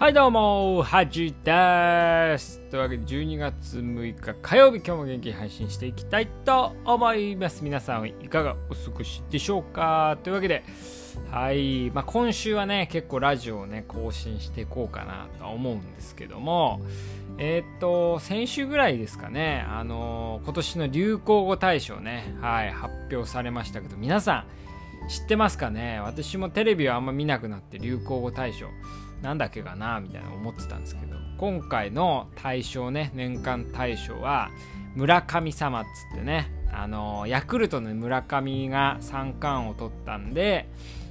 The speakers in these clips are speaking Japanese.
はいどうも、はじです。というわけで12月6日火曜日今日も元気に配信していきたいと思います。皆さんいかがお過ごしでしょうか？というわけで、はい、まあ、今週はね、結構ラジオをね、更新していこうかなと思うんですけども、えー、っと、先週ぐらいですかね、あのー、今年の流行語大賞ね、はい、発表されましたけど、皆さん知ってますかね？私もテレビはあんま見なくなって流行語大賞。なんだっけかなみたいな思ってたんですけど今回の大賞ね年間大賞は村神様っつってねあのヤクルトの村上が三冠を取ったんで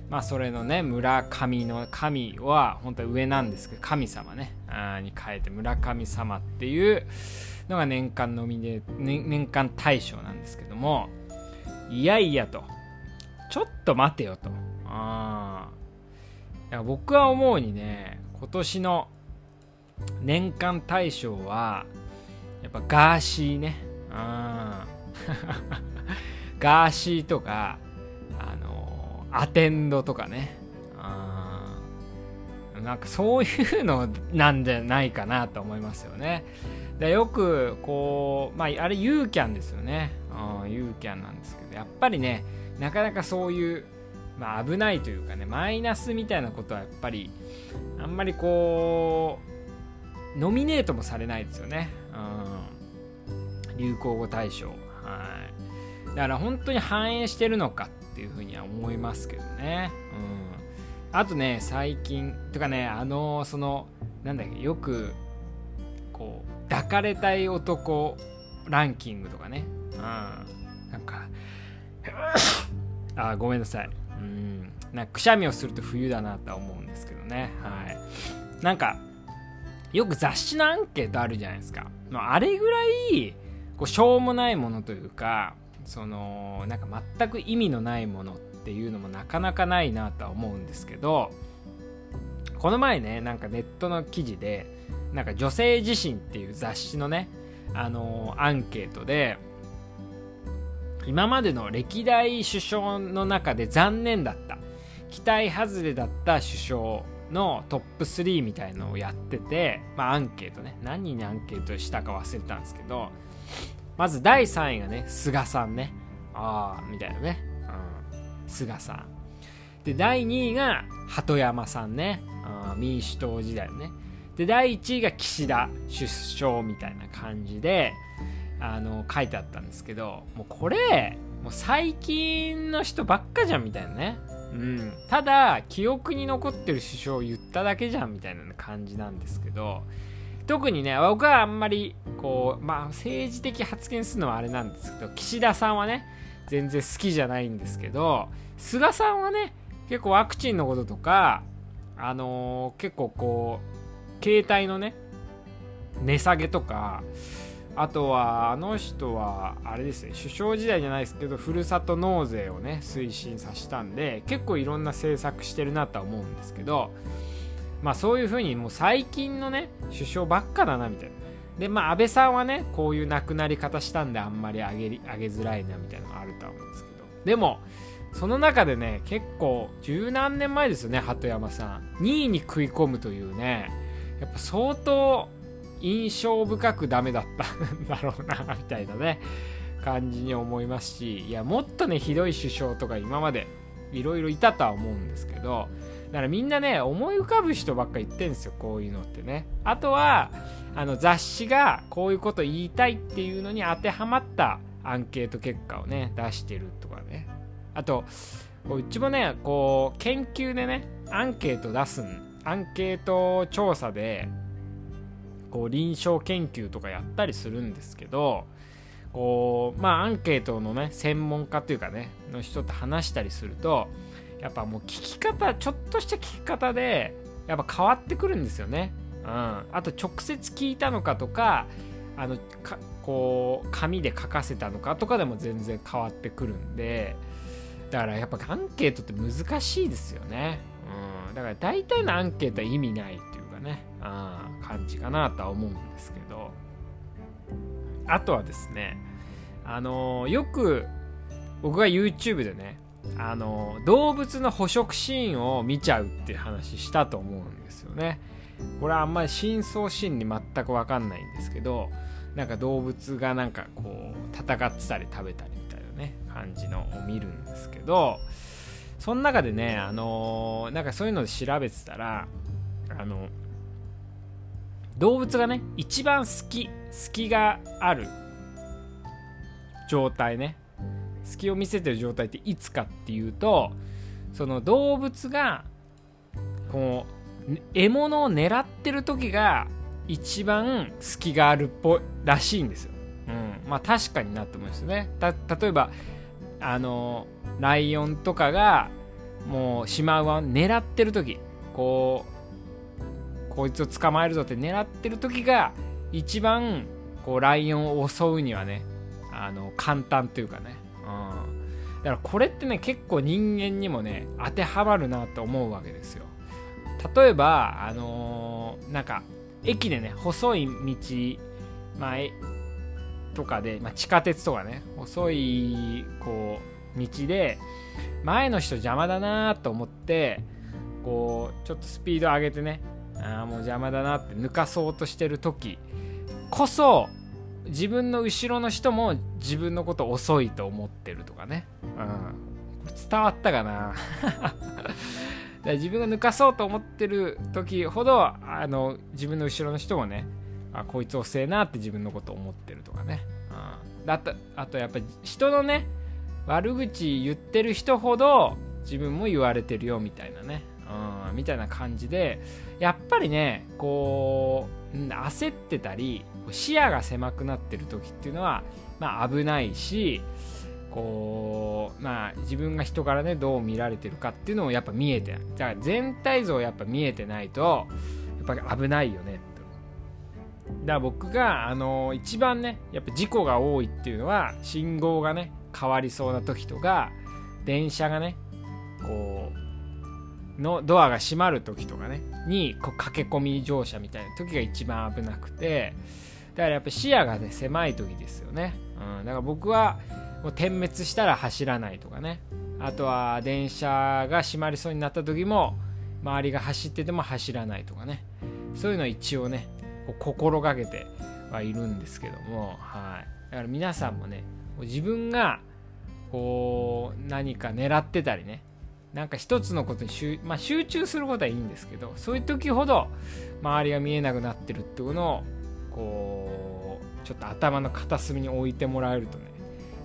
まあそれのね村上の神は本当は上なんですけど神様ねあに変えて村神様っていうのが年間ノミネ、ね、年間大賞なんですけどもいやいやとちょっと待てよと。あ僕は思うにね今年の年間大賞はやっぱガーシーね。ガーシーとかあのアテンドとかね。なんかそういうのなんじゃないかなと思いますよね。でよくこうまああれユーキャンですよね。ユーキャンなんですけどやっぱりねなかなかそういうまあ、危ないというかねマイナスみたいなことはやっぱりあんまりこうノミネートもされないですよね、うん、流行語大賞。はい。だから本当に反映してるのかっていうふうには思いますけどね、うん、あとね最近とかねあのそのなんだっけよくこう抱かれたい男ランキングとかね、うん、なんか あごめんなさい。うん。なんかくしゃみをすると冬だなとは思うんですけどね。はい。なんかよく雑誌のアンケートあるじゃないですか。あれぐらいこうしょうもないものというかそのなんか全く意味のないものっていうのもなかなかないなとは思うんですけどこの前ねなんかネットの記事でなんか女性自身っていう雑誌のねあのー、アンケートで今までの歴代首相の中で残念だった。期待外れだった首相のトップ3みたいのをやってて、まあ、アンケートね。何人にアンケートしたか忘れたんですけどまず第3位がね菅さんね。ああみたいなね、うん、菅さん。で第2位が鳩山さんね。あ民主党時代ね。で第1位が岸田首相みたいな感じであの書いてあったんですけどもうこれもう最近の人ばっかじゃんみたいなね、うん、ただ記憶に残ってる首相を言っただけじゃんみたいな感じなんですけど特にね僕はあんまりこうまあ政治的発言するのはあれなんですけど岸田さんはね全然好きじゃないんですけど菅さんはね結構ワクチンのこととかあのー、結構こう携帯のね値下げとかあとはあの人はあれですね首相時代じゃないですけどふるさと納税をね推進させたんで結構いろんな政策してるなとは思うんですけどまあそういうふうにもう最近のね首相ばっかだなみたいな。でまあ安倍さんはねこういう亡くなり方したんであんまり上げ上げづらいなみたいなのがあるとは思うんですけど。でもその中でね結構十何年前ですよね鳩山さん。2位に食い込むというねやっぱ相当印象深くダメだった。ん だろうなみたいなね。感じに思いますし。いやもっとねひどい首相とか今までいろいろいたとは思うんですけど。だからみんなね思い浮かぶ人ばっか言ってんですよこういうのってね。あとはあの雑誌がこういうこと言いたいっていうのに当てはまったアンケート結果をね出してるとかね。あとうちもねこう研究でねアンケート出すんアンケート調査でこう臨床研究とかやったりするんですけどこうまあアンケートのね専門家というかねの人と話したりするとやっぱもう聞き方ちょっとした聞き方でやっぱ変わってくるんですよね。うん、あと直接聞いたのかとかあのかこう紙で書かせたのかとかでも全然変わってくるんでだからやっぱアンケートって難しいですよね。うん、だから大体のアンケートは意味ないね。うん感じかなとは思うんですけどあとはですねあのよく僕が YouTube でねあの動物の捕食シーンを見ちゃうっていう話したと思うんですよねこれはあんまり深層心理全く分かんないんですけどなんか動物がなんかこう戦ってたり食べたりみたいなね感じのを見るんですけどその中でねあのー、なんかそういうので調べてたらあのー動物がね一番好き隙がある状態ね隙を見せてる状態っていつかっていうとその動物がこう獲物を狙ってる時が一番隙があるっぽいらしいんですよ。うん、まあ確かになって思いますね。例えばあのライオンとかがもうシマウマ狙ってる時こうこいつを捕まえるぞって狙ってる時が一番こうライオンを襲うにはねあの簡単というかね、うん、だからこれってね結構人間にもね当てはまるなと思うわけですよ。例えばあのー、なんか駅でね細い道、まあ、とかで、まあ、地下鉄とかね細いこう道で前の人邪魔だなと思ってこうちょっとスピード上げてねあもう邪魔だなって抜かそうとしてる時こそ自分の後ろの人も自分のこと遅いと思ってるとかね、うん、伝わったかな？だ自分が抜かそうと思ってる時ほどあの自分の後ろの人もねあこいつ遅えなって自分のこと思ってるとかね、うん、あとあとやっぱり人のね悪口言ってる人ほど自分も言われてるよみたいなね、うん、みたいな感じでやっぱりねこう焦ってたり視野が狭くなってる時っていうのは、まあ、危ないしこうまあ自分が人からねどう見られてるかっていうのもやっぱ見えてないだから全体像やっぱ見えてないとやっぱ危ないよねだから僕があの一番ねやっぱ事故が多いっていうのは信号がね変わりそうな時とか電車がねのドアが閉まる時とかね。にこう駆け込み乗車みたいな時が一番危なくて。だからやっぱ視野がね狭い時ですよね、うん、だから僕はもう点滅したら走らないとかね。あとは電車が閉まりそうになった時も周りが走ってても走らないとかね。そういうのを一応ね心がけてはいるんですけども、はい、だから皆さんもね自分がこう何か狙ってたりねなんか一つのことに集,、まあ、集中することはいいんですけどそういう時ほど周りが見えなくなってるっていうのをこうちょっと頭の片隅に置いてもらえるとね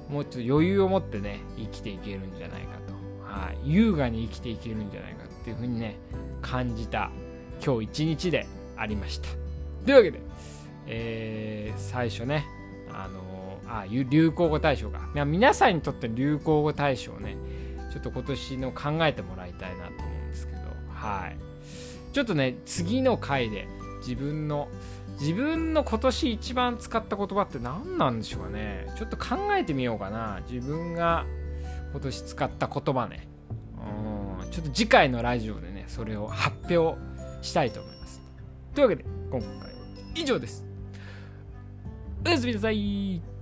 もうちょっと余裕を持ってね生きていけるんじゃないかと、はい、優雅に生きていけるんじゃないかっていうふうにね感じた今日一日でありました。というわけで、えー、最初ねあのー、あ流行語大賞か。皆さんにとって流行語大賞ねちょっと今年の考えてもらいたいなと思うんですけど。はい。ちょっとね次の回で自分の自分の今年一番使った言葉って何なんでしょうかね。ちょっと考えてみようかな。自分が今年使った言葉ね。うん。ちょっと次回のラジオでねそれを発表したいと思います。というわけで今回は以上です。おやすみなさい。